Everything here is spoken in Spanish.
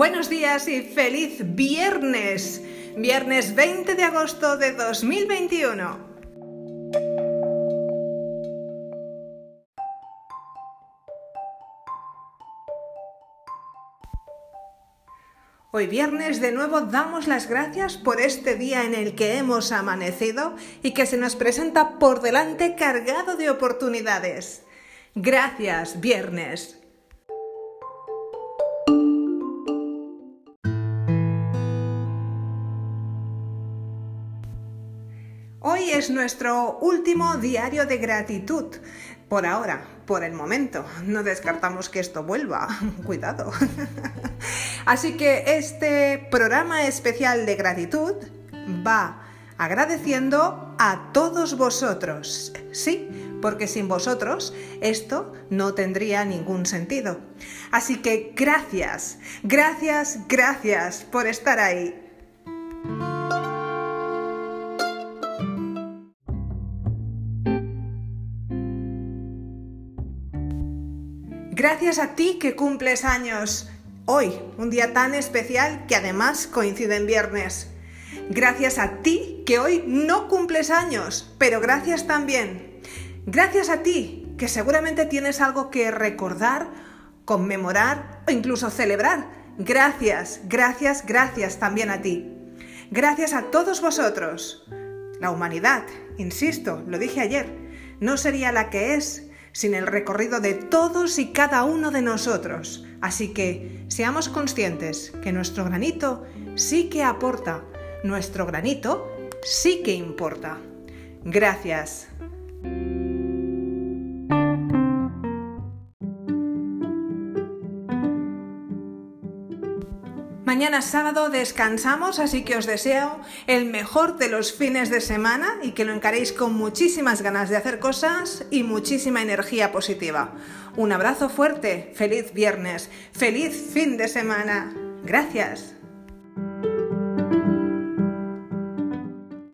Buenos días y feliz viernes. Viernes 20 de agosto de 2021. Hoy viernes de nuevo damos las gracias por este día en el que hemos amanecido y que se nos presenta por delante cargado de oportunidades. Gracias, viernes. Hoy es nuestro último diario de gratitud. Por ahora, por el momento. No descartamos que esto vuelva. Cuidado. Así que este programa especial de gratitud va agradeciendo a todos vosotros. Sí, porque sin vosotros esto no tendría ningún sentido. Así que gracias, gracias, gracias por estar ahí. Gracias a ti que cumples años hoy, un día tan especial que además coincide en viernes. Gracias a ti que hoy no cumples años, pero gracias también. Gracias a ti que seguramente tienes algo que recordar, conmemorar o incluso celebrar. Gracias, gracias, gracias también a ti. Gracias a todos vosotros. La humanidad, insisto, lo dije ayer, no sería la que es sin el recorrido de todos y cada uno de nosotros. Así que seamos conscientes que nuestro granito sí que aporta, nuestro granito sí que importa. Gracias. Mañana sábado descansamos, así que os deseo el mejor de los fines de semana y que lo encaréis con muchísimas ganas de hacer cosas y muchísima energía positiva. Un abrazo fuerte, feliz viernes, feliz fin de semana. Gracias.